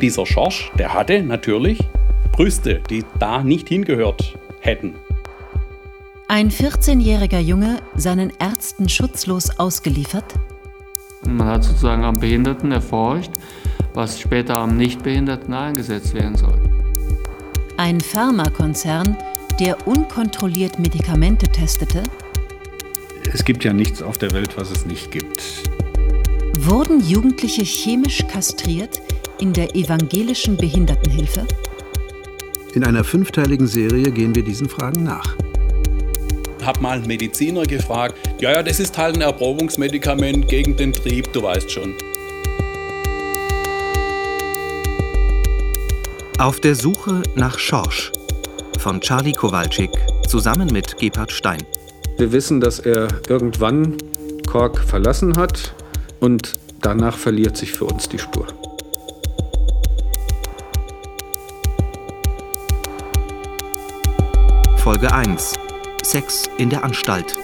dieser Schorsch, der hatte natürlich Brüste, die da nicht hingehört hätten. Ein 14-jähriger Junge seinen Ärzten schutzlos ausgeliefert? Man hat sozusagen am Behinderten erforscht, was später am Nichtbehinderten eingesetzt werden soll. Ein Pharmakonzern, der unkontrolliert Medikamente testete? Es gibt ja nichts auf der Welt, was es nicht gibt. Wurden Jugendliche chemisch kastriert in der evangelischen Behindertenhilfe? In einer fünfteiligen Serie gehen wir diesen Fragen nach. Hab mal einen Mediziner gefragt, ja, ja, das ist halt ein Erprobungsmedikament gegen den Trieb, du weißt schon. Auf der Suche nach Schorsch von Charlie Kowalczyk zusammen mit Gebhard Stein. Wir wissen, dass er irgendwann Kork verlassen hat und danach verliert sich für uns die Spur. Folge 1 Sex in der Anstalt.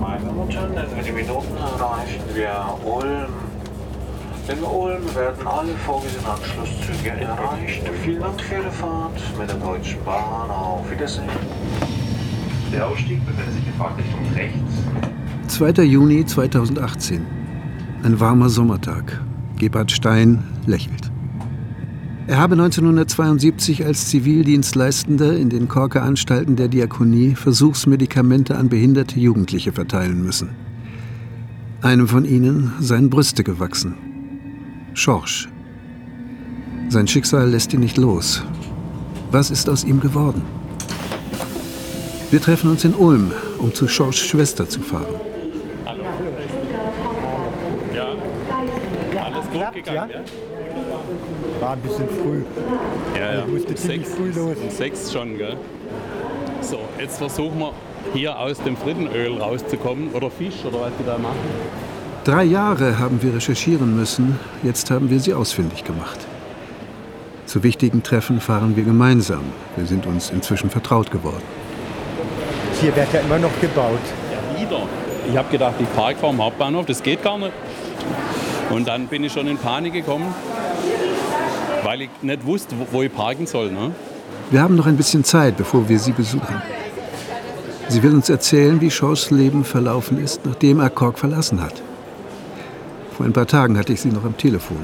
Meine Mutter, in wenigen Minuten erreichen wir Ulm. In Ulm werden alle vorgesehenen Anschlusszüge erreicht. Vielen Dank für Ihre Fahrt mit der Deutschen Bahn. Auf Wiedersehen. Der Ausstieg befindet sich in Fahrtrichtung rechts. 2. Juni 2018. Ein warmer Sommertag. Gebhard Stein lächelt. Er habe 1972 als Zivildienstleistender in den Korker Anstalten der Diakonie Versuchsmedikamente an behinderte Jugendliche verteilen müssen. Einem von ihnen seien Brüste gewachsen. Schorsch. Sein Schicksal lässt ihn nicht los. Was ist aus ihm geworden? Wir treffen uns in Ulm, um zu Schorschs Schwester zu fahren. Klappt, ja? War ein bisschen früh. Ja, ja. Ich musste ziemlich Sechs, früh los. um sechs schon, gell? So, jetzt versuchen wir hier aus dem Frittenöl rauszukommen. Oder Fisch, oder was die da machen. Drei Jahre haben wir recherchieren müssen, jetzt haben wir sie ausfindig gemacht. Zu wichtigen Treffen fahren wir gemeinsam. Wir sind uns inzwischen vertraut geworden. Hier wird ja immer noch gebaut. Ja, wieder. Ich habe gedacht, ich parke vor dem Hauptbahnhof, das geht gar nicht. Und dann bin ich schon in Panik gekommen, weil ich nicht wusste, wo- ich parken soll. Ne? Wir haben noch ein bisschen Zeit, bevor wir sie besuchen. Sie will uns erzählen, wie Shaws Leben verlaufen ist, nachdem er Kork verlassen hat. Vor ein paar Tagen hatte ich sie noch am Telefon.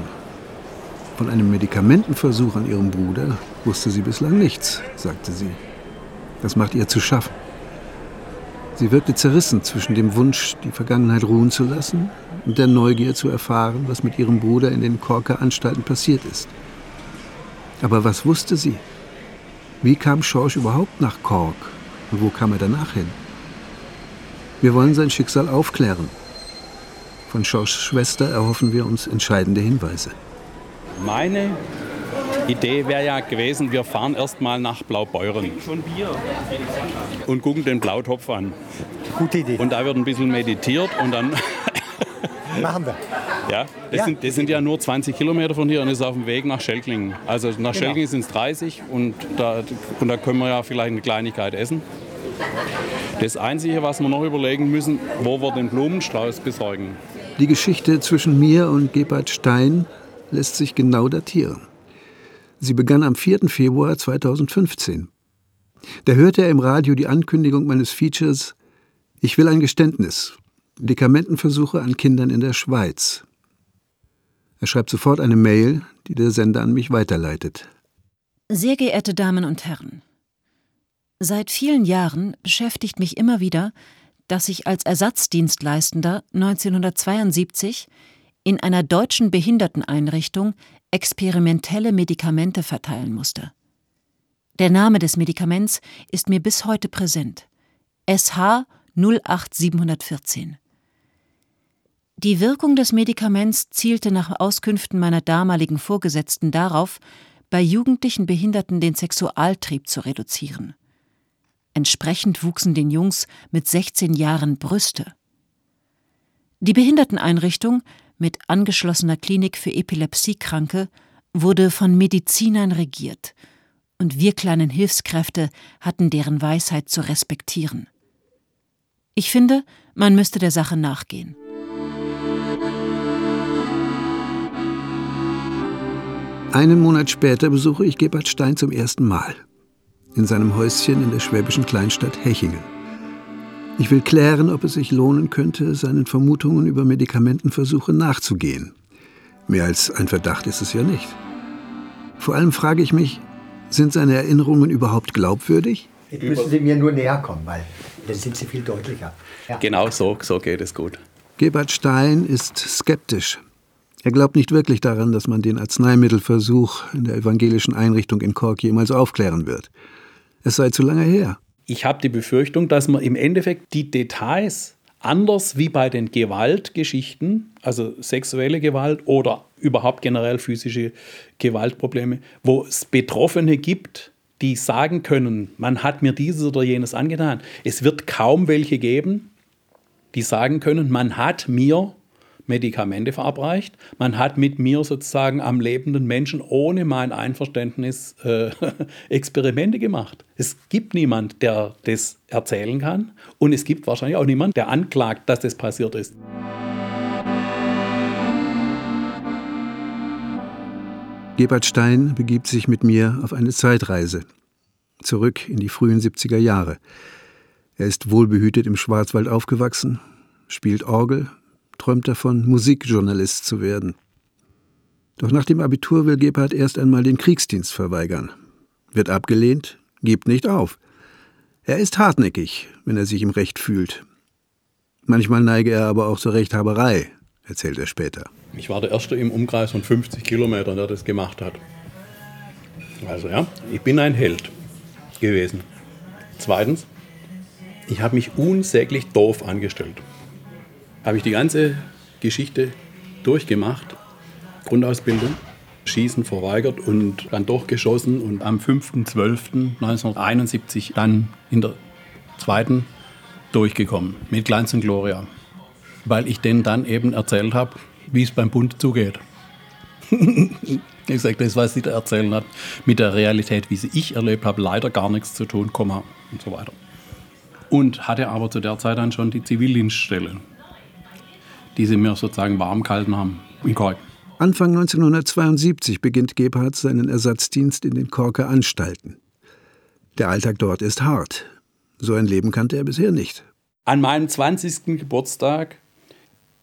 Von einem Medikamentenversuch an ihrem Bruder wusste sie bislang nichts, sagte sie. Das macht ihr zu schaffen. Sie wirkte zerrissen zwischen dem Wunsch, die Vergangenheit ruhen zu lassen und der Neugier zu erfahren, was mit ihrem Bruder in den Korker Anstalten passiert ist. Aber was wusste sie? Wie kam Schorsch überhaupt nach Kork und wo kam er danach hin? Wir wollen sein Schicksal aufklären. Von Schorschs Schwester erhoffen wir uns entscheidende Hinweise. Meine Idee wäre ja gewesen, wir fahren erst mal nach Blaubeuren Schon Bier. und gucken den Blautopf an. Gute Idee. Und da wird ein bisschen meditiert und dann, Machen wir. ja, das, Ja. Sind, das sind ja nur 20 Kilometer von hier und ist auf dem Weg nach Schelklingen. Also nach Schelklingen sind es 30 und da, und da können wir ja vielleicht eine Kleinigkeit essen. Das Einzige, was wir noch überlegen müssen, wo wir den Blumenstrauß besorgen. Die Geschichte zwischen mir und Gebhard Stein lässt sich genau datieren. Sie begann am 4. Februar 2015. Da hörte er im Radio die Ankündigung meines Features Ich will ein Geständnis. Medikamentenversuche an Kindern in der Schweiz. Er schreibt sofort eine Mail, die der Sender an mich weiterleitet. Sehr geehrte Damen und Herren, seit vielen Jahren beschäftigt mich immer wieder, dass ich als Ersatzdienstleistender 1972 in einer deutschen Behinderteneinrichtung experimentelle Medikamente verteilen musste. Der Name des Medikaments ist mir bis heute präsent. SH 08714. Die Wirkung des Medikaments zielte nach Auskünften meiner damaligen Vorgesetzten darauf, bei jugendlichen Behinderten den Sexualtrieb zu reduzieren. Entsprechend wuchsen den Jungs mit 16 Jahren Brüste. Die Behinderteneinrichtung mit angeschlossener Klinik für Epilepsiekranke wurde von Medizinern regiert, und wir kleinen Hilfskräfte hatten deren Weisheit zu respektieren. Ich finde, man müsste der Sache nachgehen. Einen Monat später besuche ich Gebhard Stein zum ersten Mal. In seinem Häuschen in der schwäbischen Kleinstadt Hechingen. Ich will klären, ob es sich lohnen könnte, seinen Vermutungen über Medikamentenversuche nachzugehen. Mehr als ein Verdacht ist es ja nicht. Vor allem frage ich mich, sind seine Erinnerungen überhaupt glaubwürdig? Jetzt müssen Sie mir nur näher kommen, weil dann sind Sie viel deutlicher. Ja. Genau so, so geht es gut. Gebhard Stein ist skeptisch. Er glaubt nicht wirklich daran, dass man den Arzneimittelversuch in der evangelischen Einrichtung in Cork jemals aufklären wird. Es sei zu lange her. Ich habe die Befürchtung, dass man im Endeffekt die Details anders wie bei den Gewaltgeschichten, also sexuelle Gewalt oder überhaupt generell physische Gewaltprobleme, wo es Betroffene gibt, die sagen können, man hat mir dieses oder jenes angetan. Es wird kaum welche geben, die sagen können, man hat mir Medikamente verabreicht. Man hat mit mir sozusagen am lebenden Menschen ohne mein Einverständnis äh, Experimente gemacht. Es gibt niemand, der das erzählen kann und es gibt wahrscheinlich auch niemand, der anklagt, dass das passiert ist. Gebhard Stein begibt sich mit mir auf eine Zeitreise. Zurück in die frühen 70er Jahre. Er ist wohlbehütet im Schwarzwald aufgewachsen, spielt Orgel, träumt davon, Musikjournalist zu werden. Doch nach dem Abitur will Gebhard erst einmal den Kriegsdienst verweigern. Wird abgelehnt, gibt nicht auf. Er ist hartnäckig, wenn er sich im Recht fühlt. Manchmal neige er aber auch zur Rechthaberei, erzählt er später. Ich war der Erste im Umkreis von 50 Kilometern, der das gemacht hat. Also ja, ich bin ein Held gewesen. Zweitens, ich habe mich unsäglich doof angestellt habe ich die ganze Geschichte durchgemacht, Grundausbildung, Schießen verweigert und dann doch geschossen und am 5.12.1971 dann in der zweiten durchgekommen mit Glanz und Gloria, weil ich denen dann eben erzählt habe, wie es beim Bund zugeht. ich sage, das, was sie da erzählen hat, mit der Realität, wie sie ich erlebt habe, leider gar nichts zu tun, Komma und so weiter. Und hatte aber zu der Zeit dann schon die Zivildienststelle die sie mir sozusagen warm gehalten haben in Kork. Anfang 1972 beginnt Gebhardt seinen Ersatzdienst in den Korker Anstalten. Der Alltag dort ist hart. So ein Leben kannte er bisher nicht. An meinem 20. Geburtstag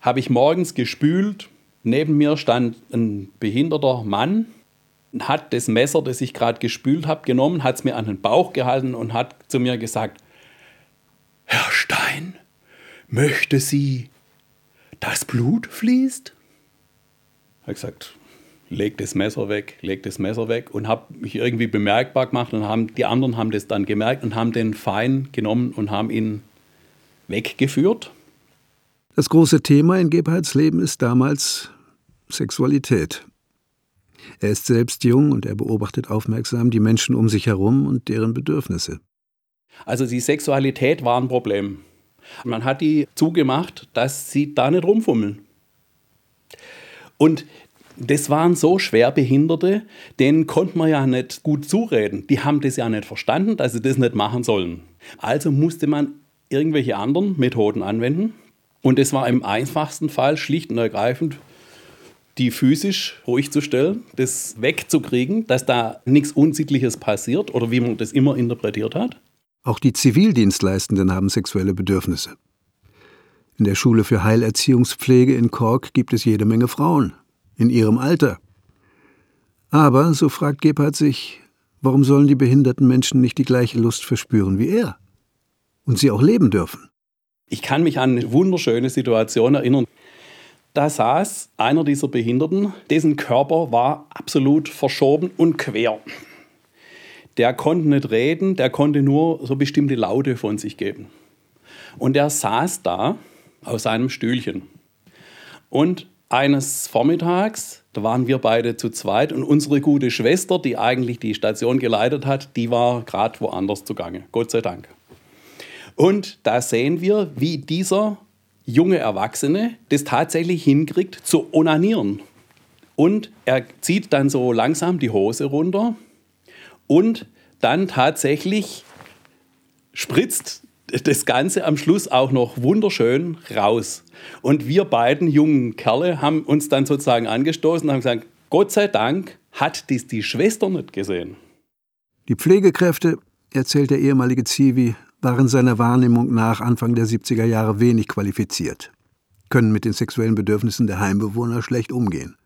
habe ich morgens gespült. Neben mir stand ein behinderter Mann, hat das Messer, das ich gerade gespült habe, genommen, hat es mir an den Bauch gehalten und hat zu mir gesagt, Herr Stein, möchte Sie das Blut fließt? Ich habe gesagt, leg das Messer weg, leg das Messer weg und habe mich irgendwie bemerkbar gemacht und haben, die anderen haben das dann gemerkt und haben den Fein genommen und haben ihn weggeführt. Das große Thema in Gebhards Leben ist damals Sexualität. Er ist selbst jung und er beobachtet aufmerksam die Menschen um sich herum und deren Bedürfnisse. Also die Sexualität war ein Problem. Man hat die zugemacht, dass sie da nicht rumfummeln. Und das waren so Schwerbehinderte, denen konnte man ja nicht gut zureden. Die haben das ja nicht verstanden, dass sie das nicht machen sollen. Also musste man irgendwelche anderen Methoden anwenden. Und es war im einfachsten Fall schlicht und ergreifend, die physisch ruhig zu stellen, das wegzukriegen, dass da nichts Unsittliches passiert oder wie man das immer interpretiert hat. Auch die Zivildienstleistenden haben sexuelle Bedürfnisse. In der Schule für Heilerziehungspflege in Cork gibt es jede Menge Frauen, in ihrem Alter. Aber, so fragt Gebhardt sich, warum sollen die behinderten Menschen nicht die gleiche Lust verspüren wie er? Und sie auch leben dürfen? Ich kann mich an eine wunderschöne Situation erinnern. Da saß einer dieser Behinderten, dessen Körper war absolut verschoben und quer der konnte nicht reden, der konnte nur so bestimmte Laute von sich geben. Und der saß da auf seinem Stühlchen. Und eines Vormittags, da waren wir beide zu zweit und unsere gute Schwester, die eigentlich die Station geleitet hat, die war gerade woanders zugange. Gott sei Dank. Und da sehen wir, wie dieser junge Erwachsene das tatsächlich hinkriegt zu onanieren. Und er zieht dann so langsam die Hose runter und dann tatsächlich spritzt das Ganze am Schluss auch noch wunderschön raus. Und wir beiden jungen Kerle haben uns dann sozusagen angestoßen und haben gesagt, Gott sei Dank hat dies die Schwester nicht gesehen. Die Pflegekräfte, erzählt der ehemalige Zivi, waren seiner Wahrnehmung nach Anfang der 70er Jahre wenig qualifiziert, können mit den sexuellen Bedürfnissen der Heimbewohner schlecht umgehen.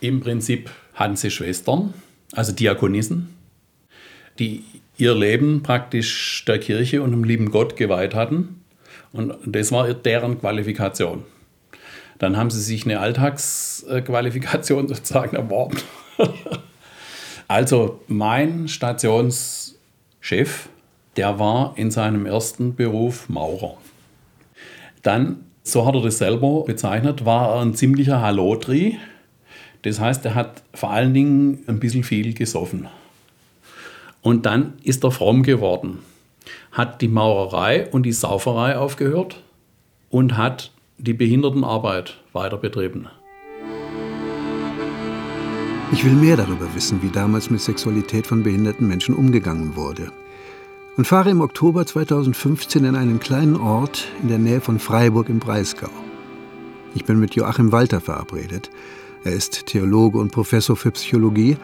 Im Prinzip hatten sie Schwestern, also Diakonissen, die ihr Leben praktisch der Kirche und dem lieben Gott geweiht hatten. Und das war deren Qualifikation. Dann haben sie sich eine Alltagsqualifikation sozusagen erworben. also mein Stationschef, der war in seinem ersten Beruf Maurer. Dann, so hat er das selber bezeichnet, war er ein ziemlicher Hallotri. Das heißt, er hat vor allen Dingen ein bisschen viel gesoffen. Und dann ist er fromm geworden, hat die Maurerei und die Sauferei aufgehört und hat die Behindertenarbeit weiter betrieben. Ich will mehr darüber wissen, wie damals mit Sexualität von behinderten Menschen umgegangen wurde. Und fahre im Oktober 2015 in einen kleinen Ort in der Nähe von Freiburg im Breisgau. Ich bin mit Joachim Walter verabredet. Er ist Theologe und Professor für Psychologie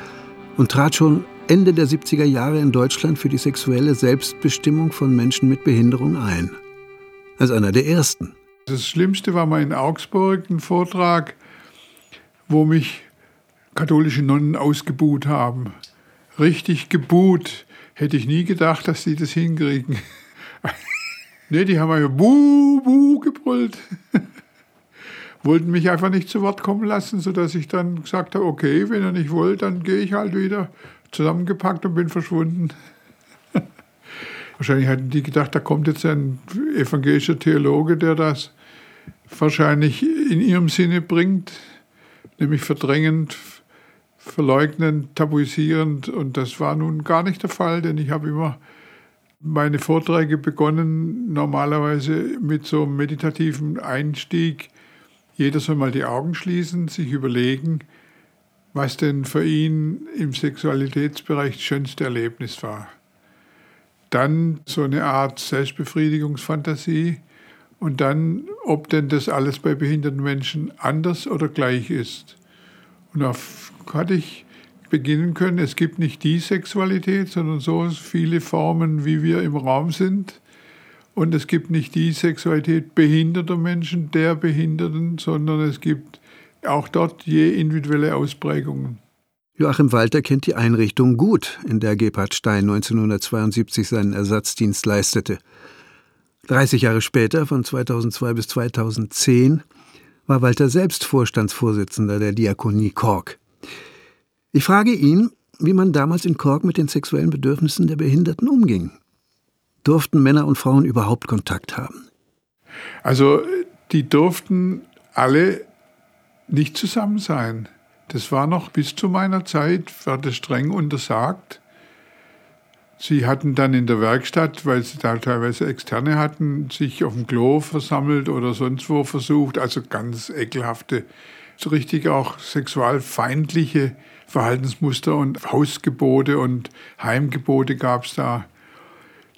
und trat schon Ende der 70er Jahre in Deutschland für die sexuelle Selbstbestimmung von Menschen mit Behinderung ein. Als einer der ersten. Das Schlimmste war mal in Augsburg ein Vortrag, wo mich katholische Nonnen ausgebuht haben. Richtig gebuht. Hätte ich nie gedacht, dass sie das hinkriegen. nee, die haben ja buh, buh gebrüllt. Wollten mich einfach nicht zu Wort kommen lassen, sodass ich dann gesagt habe, okay, wenn ihr nicht wollt, dann gehe ich halt wieder zusammengepackt und bin verschwunden. wahrscheinlich hatten die gedacht, da kommt jetzt ein evangelischer Theologe, der das wahrscheinlich in ihrem Sinne bringt, nämlich verdrängend, verleugnend, tabuisierend. Und das war nun gar nicht der Fall, denn ich habe immer meine Vorträge begonnen, normalerweise mit so einem meditativen Einstieg. Jeder soll mal die Augen schließen, sich überlegen, was denn für ihn im Sexualitätsbereich das schönste Erlebnis war. Dann so eine Art Selbstbefriedigungsfantasie und dann, ob denn das alles bei behinderten Menschen anders oder gleich ist. Und da hatte ich beginnen können, es gibt nicht die Sexualität, sondern so viele Formen, wie wir im Raum sind. Und es gibt nicht die Sexualität behinderter Menschen, der Behinderten, sondern es gibt auch dort je individuelle Ausprägungen. Joachim Walter kennt die Einrichtung gut, in der Gebhard Stein 1972 seinen Ersatzdienst leistete. 30 Jahre später, von 2002 bis 2010, war Walter selbst Vorstandsvorsitzender der Diakonie Kork. Ich frage ihn, wie man damals in Kork mit den sexuellen Bedürfnissen der Behinderten umging. Durften Männer und Frauen überhaupt Kontakt haben? Also, die durften alle nicht zusammen sein. Das war noch bis zu meiner Zeit, war das streng untersagt. Sie hatten dann in der Werkstatt, weil sie da teilweise Externe hatten, sich auf dem Klo versammelt oder sonst wo versucht. Also ganz ekelhafte, so richtig auch sexualfeindliche Verhaltensmuster und Hausgebote und Heimgebote gab es da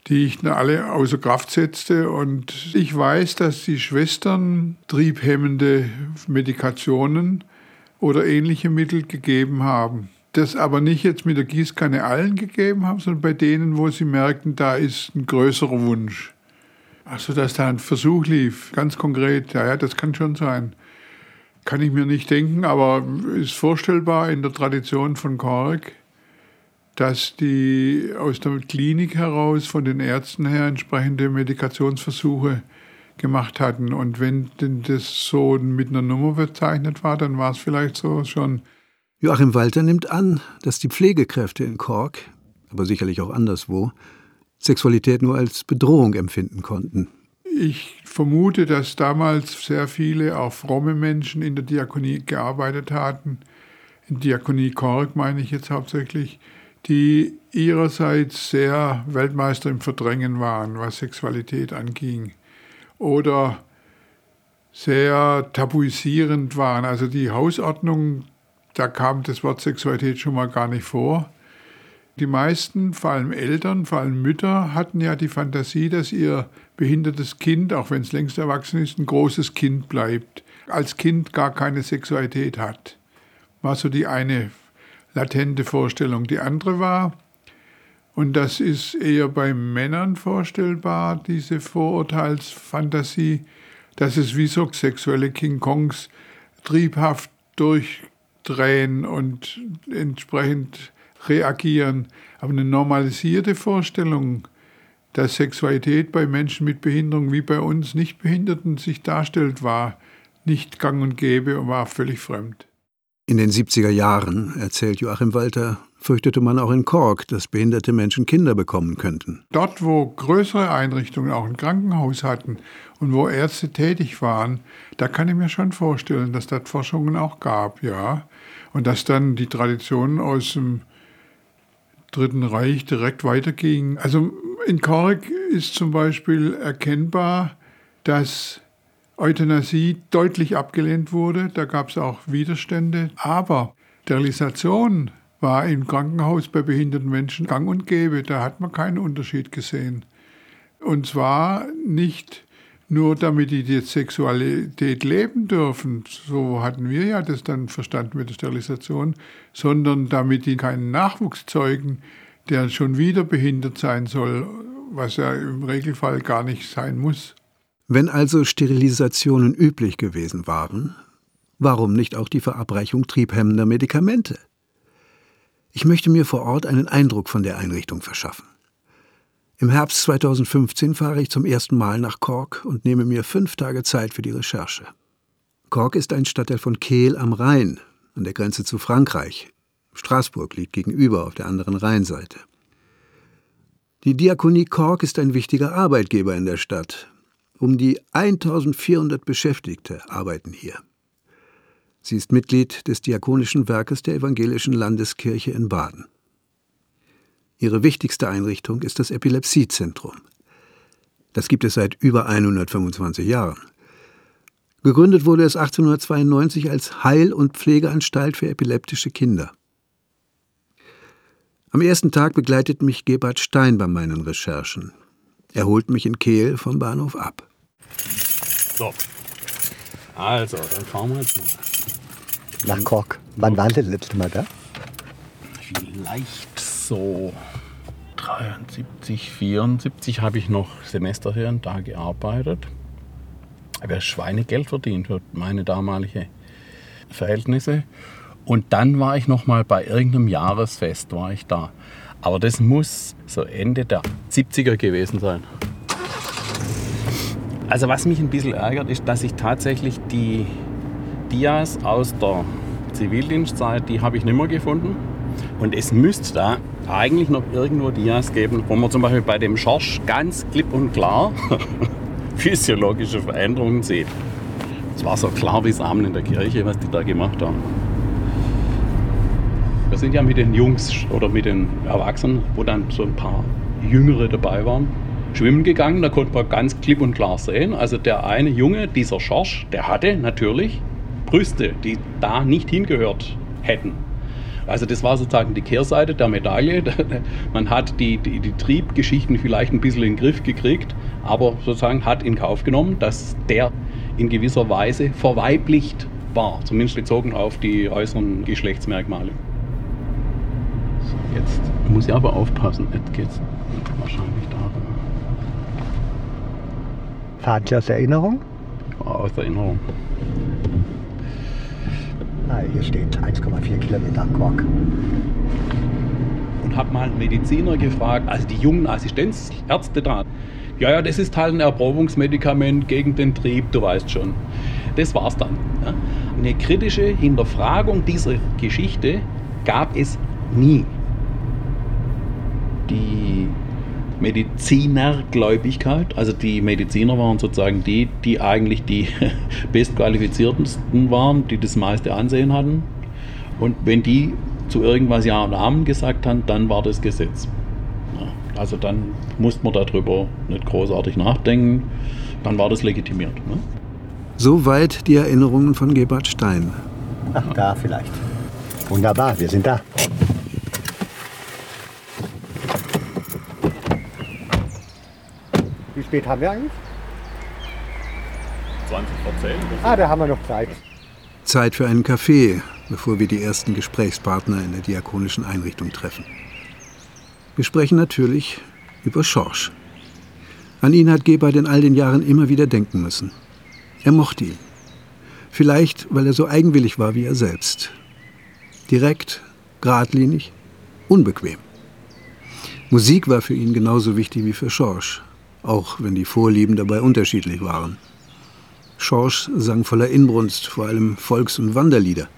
die ich alle außer Kraft setzte. Und ich weiß, dass die Schwestern triebhemmende Medikationen oder ähnliche Mittel gegeben haben. Das aber nicht jetzt mit der Gießkanne allen gegeben haben, sondern bei denen, wo sie merkten, da ist ein größerer Wunsch. Also, dass da ein Versuch lief, ganz konkret, ja, ja, das kann schon sein. Kann ich mir nicht denken, aber ist vorstellbar in der Tradition von Kork dass die aus der Klinik heraus von den Ärzten her entsprechende Medikationsversuche gemacht hatten. Und wenn denn das so mit einer Nummer bezeichnet war, dann war es vielleicht so schon. Joachim Walter nimmt an, dass die Pflegekräfte in Kork, aber sicherlich auch anderswo, Sexualität nur als Bedrohung empfinden konnten. Ich vermute, dass damals sehr viele, auch fromme Menschen in der Diakonie gearbeitet hatten. In Diakonie Kork meine ich jetzt hauptsächlich die ihrerseits sehr Weltmeister im Verdrängen waren, was Sexualität anging. Oder sehr tabuisierend waren. Also die Hausordnung, da kam das Wort Sexualität schon mal gar nicht vor. Die meisten, vor allem Eltern, vor allem Mütter, hatten ja die Fantasie, dass ihr behindertes Kind, auch wenn es längst erwachsen ist, ein großes Kind bleibt. Als Kind gar keine Sexualität hat. War so die eine latente Vorstellung. Die andere war, und das ist eher bei Männern vorstellbar, diese Vorurteilsfantasie, dass es wie so sexuelle King Kongs triebhaft durchdrehen und entsprechend reagieren. Aber eine normalisierte Vorstellung, dass Sexualität bei Menschen mit Behinderung wie bei uns Nichtbehinderten sich darstellt, war nicht gang und gäbe und war völlig fremd. In den 70er Jahren, erzählt Joachim Walter, fürchtete man auch in Kork, dass behinderte Menschen Kinder bekommen könnten. Dort, wo größere Einrichtungen auch ein Krankenhaus hatten und wo Ärzte tätig waren, da kann ich mir schon vorstellen, dass das Forschungen auch gab, ja. Und dass dann die Tradition aus dem Dritten Reich direkt weiterging. Also in Kork ist zum Beispiel erkennbar, dass Euthanasie deutlich abgelehnt wurde. Da gab es auch Widerstände. Aber Sterilisation war im Krankenhaus bei behinderten Menschen gang und gäbe. Da hat man keinen Unterschied gesehen. Und zwar nicht nur damit die die Sexualität leben dürfen, so hatten wir ja das dann verstanden mit der Sterilisation, sondern damit die keinen Nachwuchs zeugen, der schon wieder behindert sein soll, was ja im Regelfall gar nicht sein muss. Wenn also Sterilisationen üblich gewesen waren, warum nicht auch die Verabreichung triebhemmender Medikamente? Ich möchte mir vor Ort einen Eindruck von der Einrichtung verschaffen. Im Herbst 2015 fahre ich zum ersten Mal nach Cork und nehme mir fünf Tage Zeit für die Recherche. Cork ist ein Stadtteil von Kehl am Rhein, an der Grenze zu Frankreich. Straßburg liegt gegenüber auf der anderen Rheinseite. Die Diakonie Cork ist ein wichtiger Arbeitgeber in der Stadt, um die 1400 Beschäftigte arbeiten hier. Sie ist Mitglied des Diakonischen Werkes der Evangelischen Landeskirche in Baden. Ihre wichtigste Einrichtung ist das Epilepsiezentrum. Das gibt es seit über 125 Jahren. Gegründet wurde es 1892 als Heil- und Pflegeanstalt für epileptische Kinder. Am ersten Tag begleitet mich Gebhard Stein bei meinen Recherchen. Er holt mich in Kehl vom Bahnhof ab. So. Also, dann fahren wir jetzt mal. Nach Kork. Wann waren Sie das letzte Mal da? Vielleicht so 73, 74 habe ich noch Semesterferien da gearbeitet. Habe Schweinegeld verdient für meine damalige Verhältnisse. Und dann war ich noch mal bei irgendeinem Jahresfest war ich da. Aber das muss so Ende der 70er gewesen sein. Also was mich ein bisschen ärgert, ist, dass ich tatsächlich die Dias aus der Zivildienstzeit, die habe ich nicht mehr gefunden. Und es müsste da eigentlich noch irgendwo Dias geben, wo man zum Beispiel bei dem Schorsch ganz klipp und klar physiologische Veränderungen sieht. Es war so klar wie Samen in der Kirche, was die da gemacht haben. Wir sind ja mit den Jungs oder mit den Erwachsenen, wo dann so ein paar Jüngere dabei waren, schwimmen gegangen. Da konnte man ganz klipp und klar sehen. Also der eine Junge, dieser Schorsch, der hatte natürlich Brüste, die da nicht hingehört hätten. Also das war sozusagen die Kehrseite der Medaille. Man hat die, die, die, Triebgeschichten vielleicht ein bisschen in den Griff gekriegt, aber sozusagen hat in Kauf genommen, dass der in gewisser Weise verweiblicht war, zumindest bezogen auf die äußeren Geschlechtsmerkmale. Jetzt muss ich aber aufpassen, jetzt geht es wahrscheinlich darum. Fahren Sie aus Erinnerung? Aus Erinnerung. Ah, hier steht 1,4 Kilometer Kork. Und habe mal einen Mediziner gefragt, also die jungen Assistenzärzte da. Ja, ja, das ist halt ein Erprobungsmedikament gegen den Trieb, du weißt schon. Das war's dann. Ja. Eine kritische Hinterfragung dieser Geschichte gab es nie die Medizinergläubigkeit. Also die Mediziner waren sozusagen die, die eigentlich die bestqualifiziertesten waren, die das meiste Ansehen hatten. Und wenn die zu irgendwas Ja und Amen gesagt haben, dann war das Gesetz. Also dann musste man darüber nicht großartig nachdenken, dann war das legitimiert. Ne? Soweit die Erinnerungen von Gebhard Stein. Ach, da vielleicht. Wunderbar, wir sind da. Spät haben wir eigentlich? 20 vor 10. Ah, da haben wir noch Zeit. Zeit für einen Kaffee, bevor wir die ersten Gesprächspartner in der diakonischen Einrichtung treffen. Wir sprechen natürlich über Schorsch. An ihn hat Gebhardt in all den Jahren immer wieder denken müssen. Er mochte ihn. Vielleicht, weil er so eigenwillig war wie er selbst. Direkt, geradlinig, unbequem. Musik war für ihn genauso wichtig wie für Schorsch, auch wenn die Vorlieben dabei unterschiedlich waren. Schorsch sang voller Inbrunst, vor allem Volks- und Wanderlieder.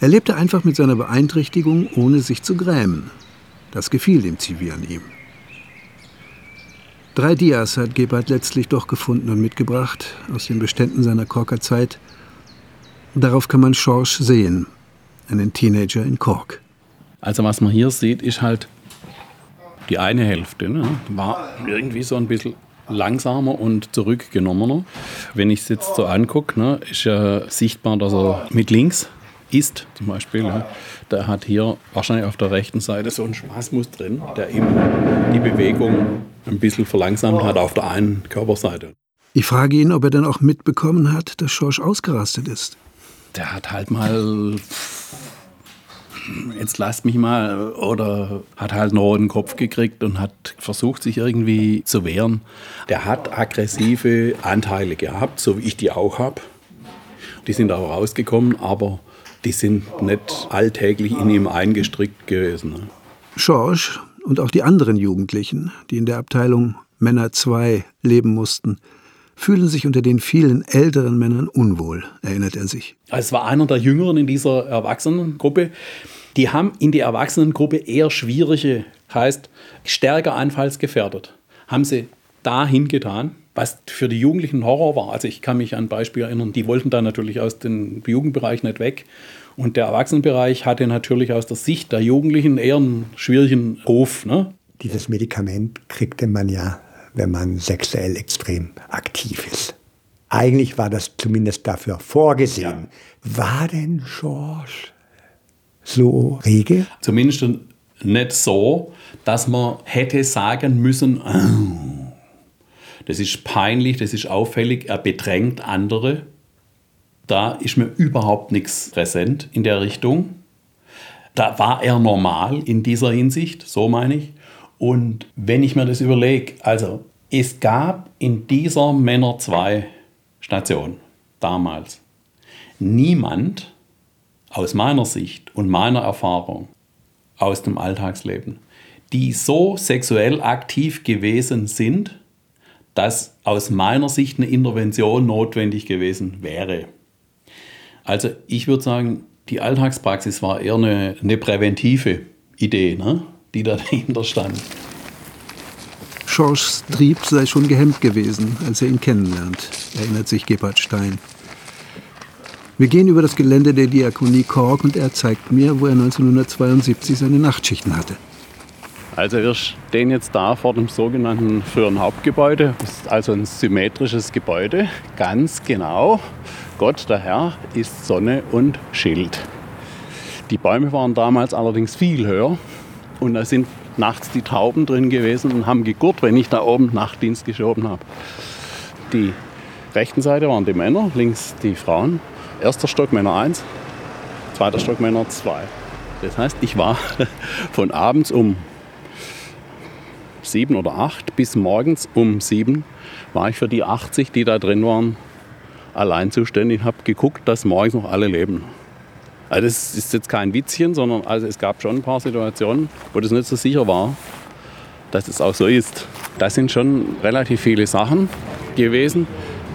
Er lebte einfach mit seiner Beeinträchtigung, ohne sich zu grämen. Das gefiel dem Zivi an ihm. Drei Dias hat Gebhardt letztlich doch gefunden und mitgebracht, aus den Beständen seiner Korker Zeit. Darauf kann man Schorsch sehen, einen Teenager in Kork. Also was man hier sieht, ist halt die eine Hälfte. Ne? War irgendwie so ein bisschen langsamer und zurückgenommener. Wenn ich es jetzt so angucke, ne, ist ja sichtbar, dass er mit links ist, zum Beispiel. Ne? Der hat hier wahrscheinlich auf der rechten Seite so einen Spasmus drin, der ihm die Bewegung ein bisschen verlangsamt hat auf der einen Körperseite. Ich frage ihn, ob er dann auch mitbekommen hat, dass Schorsch ausgerastet ist. Der hat halt mal jetzt lasst mich mal, oder hat halt einen roten Kopf gekriegt und hat versucht, sich irgendwie zu wehren. Der hat aggressive Anteile gehabt, so wie ich die auch habe. Die sind auch rausgekommen, aber die sind nicht alltäglich in ihm eingestrickt gewesen. Ne? Schorsch und auch die anderen Jugendlichen, die in der Abteilung Männer 2 leben mussten, fühlen sich unter den vielen älteren Männern unwohl, erinnert er sich. Es war einer der Jüngeren in dieser Erwachsenengruppe. Die haben in die Erwachsenengruppe eher schwierige, heißt stärker anfallsgefährdet, haben sie dahin getan, was für die Jugendlichen Horror war. Also ich kann mich an ein Beispiel erinnern, die wollten da natürlich aus dem Jugendbereich nicht weg. Und der Erwachsenenbereich hatte natürlich aus der Sicht der Jugendlichen eher einen schwierigen Ruf. Ne? Dieses Medikament kriegte man ja wenn man sexuell extrem aktiv ist. Eigentlich war das zumindest dafür vorgesehen. Ja. War denn George so rege? Zumindest nicht so, dass man hätte sagen müssen, oh, das ist peinlich, das ist auffällig, er bedrängt andere. Da ist mir überhaupt nichts präsent in der Richtung. Da war er normal in dieser Hinsicht, so meine ich. Und wenn ich mir das überlege, also es gab in dieser Männer 2 Station damals niemand aus meiner Sicht und meiner Erfahrung aus dem Alltagsleben, die so sexuell aktiv gewesen sind, dass aus meiner Sicht eine Intervention notwendig gewesen wäre. Also ich würde sagen, die Alltagspraxis war eher eine, eine präventive Idee, ne? Die da dahinter stand. Schorschs Trieb sei schon gehemmt gewesen, als er ihn kennenlernt, erinnert sich Gebhard Stein. Wir gehen über das Gelände der Diakonie Kork und er zeigt mir, wo er 1972 seine Nachtschichten hatte. Also wir stehen jetzt da vor dem sogenannten früheren Hauptgebäude. Das ist also ein symmetrisches Gebäude, ganz genau. Gott, der Herr, ist Sonne und Schild. Die Bäume waren damals allerdings viel höher und da sind nachts die Tauben drin gewesen und haben gegurrt, wenn ich da oben Nachtdienst geschoben habe. Die rechten Seite waren die Männer, links die Frauen. Erster Stock Männer 1, zweiter Stock Männer 2. Das heißt, ich war von abends um 7 oder 8 bis morgens um 7 war ich für die 80, die da drin waren, allein zuständig und habe geguckt, dass morgens noch alle leben. Also das ist jetzt kein Witzchen, sondern also es gab schon ein paar Situationen, wo das nicht so sicher war, dass es auch so ist. Das sind schon relativ viele Sachen gewesen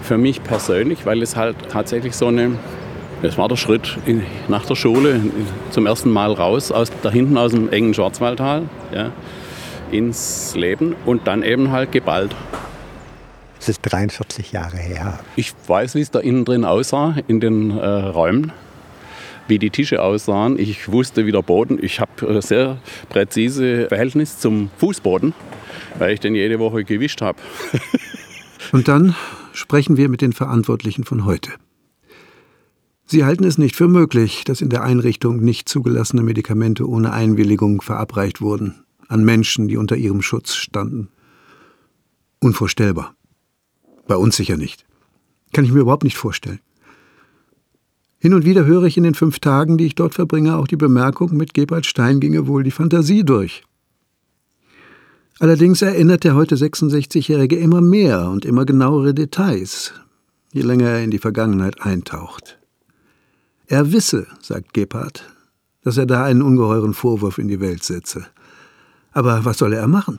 für mich persönlich, weil es halt tatsächlich so eine, das war der Schritt in, nach der Schule zum ersten Mal raus, aus, da hinten aus dem engen Schwarzwaldtal, ja, ins Leben und dann eben halt geballt. Es ist 43 Jahre her. Ich weiß, wie es da innen drin aussah, in den äh, Räumen wie die Tische aussahen. Ich wusste, wie der Boden. Ich habe ein sehr präzise Verhältnis zum Fußboden, weil ich den jede Woche gewischt habe. Und dann sprechen wir mit den Verantwortlichen von heute. Sie halten es nicht für möglich, dass in der Einrichtung nicht zugelassene Medikamente ohne Einwilligung verabreicht wurden an Menschen, die unter ihrem Schutz standen. Unvorstellbar. Bei uns sicher nicht. Kann ich mir überhaupt nicht vorstellen. Hin und wieder höre ich in den fünf Tagen, die ich dort verbringe, auch die Bemerkung, mit Gebhard Stein ginge wohl die Fantasie durch. Allerdings erinnert der heute 66-Jährige immer mehr und immer genauere Details, je länger er in die Vergangenheit eintaucht. Er wisse, sagt Gebhard, dass er da einen ungeheuren Vorwurf in die Welt setze. Aber was solle er machen?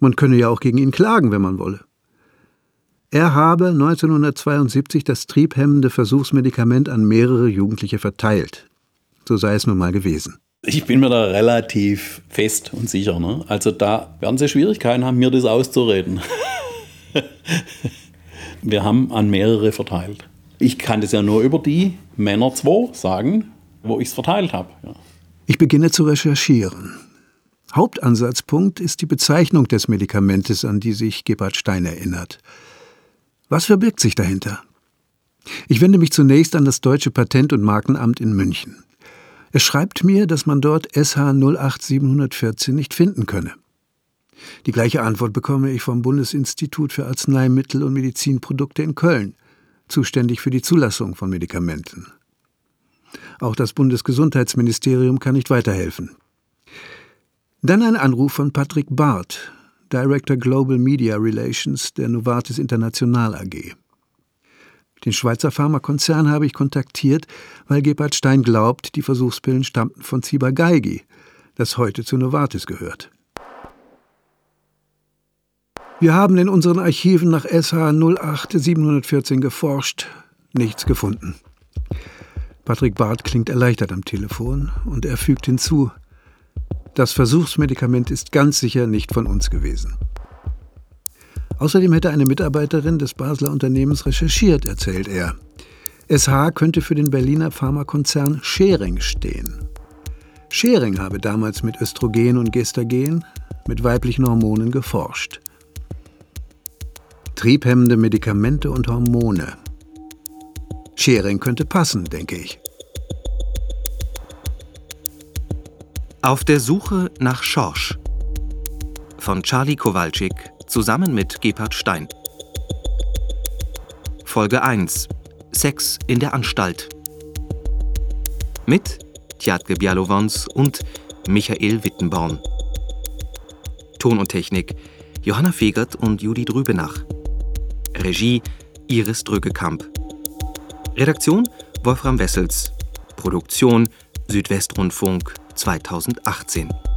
Man könne ja auch gegen ihn klagen, wenn man wolle. Er habe 1972 das triebhemmende Versuchsmedikament an mehrere Jugendliche verteilt. So sei es nun mal gewesen. Ich bin mir da relativ fest und sicher. Ne? Also da werden sie Schwierigkeiten haben, mir das auszureden. Wir haben an mehrere verteilt. Ich kann das ja nur über die Männer 2 sagen, wo ich es verteilt habe. Ja. Ich beginne zu recherchieren. Hauptansatzpunkt ist die Bezeichnung des Medikamentes, an die sich Gebhard Stein erinnert. Was verbirgt sich dahinter? Ich wende mich zunächst an das Deutsche Patent- und Markenamt in München. Es schreibt mir, dass man dort SH 08714 nicht finden könne. Die gleiche Antwort bekomme ich vom Bundesinstitut für Arzneimittel und Medizinprodukte in Köln, zuständig für die Zulassung von Medikamenten. Auch das Bundesgesundheitsministerium kann nicht weiterhelfen. Dann ein Anruf von Patrick Barth, Director Global Media Relations der Novartis International AG. Den Schweizer Pharmakonzern habe ich kontaktiert, weil Gebhard Stein glaubt, die Versuchspillen stammten von Ciba-Geigy, das heute zu Novartis gehört. Wir haben in unseren Archiven nach SH 08714 geforscht, nichts gefunden. Patrick Barth klingt erleichtert am Telefon und er fügt hinzu, das Versuchsmedikament ist ganz sicher nicht von uns gewesen. Außerdem hätte eine Mitarbeiterin des Basler Unternehmens recherchiert, erzählt er. SH könnte für den Berliner Pharmakonzern Schering stehen. Schering habe damals mit Östrogen und Gestagen, mit weiblichen Hormonen geforscht. Triebhemmende Medikamente und Hormone. Schering könnte passen, denke ich. Auf der Suche nach Schorsch von Charlie Kowalczyk zusammen mit Gebhard Stein. Folge 1 Sex in der Anstalt. Mit Tjatke Bialowons und Michael Wittenborn. Ton und Technik Johanna Fegert und Judy Drübenach. Regie Iris Drückekamp. Redaktion Wolfram Wessels. Produktion Südwestrundfunk 2018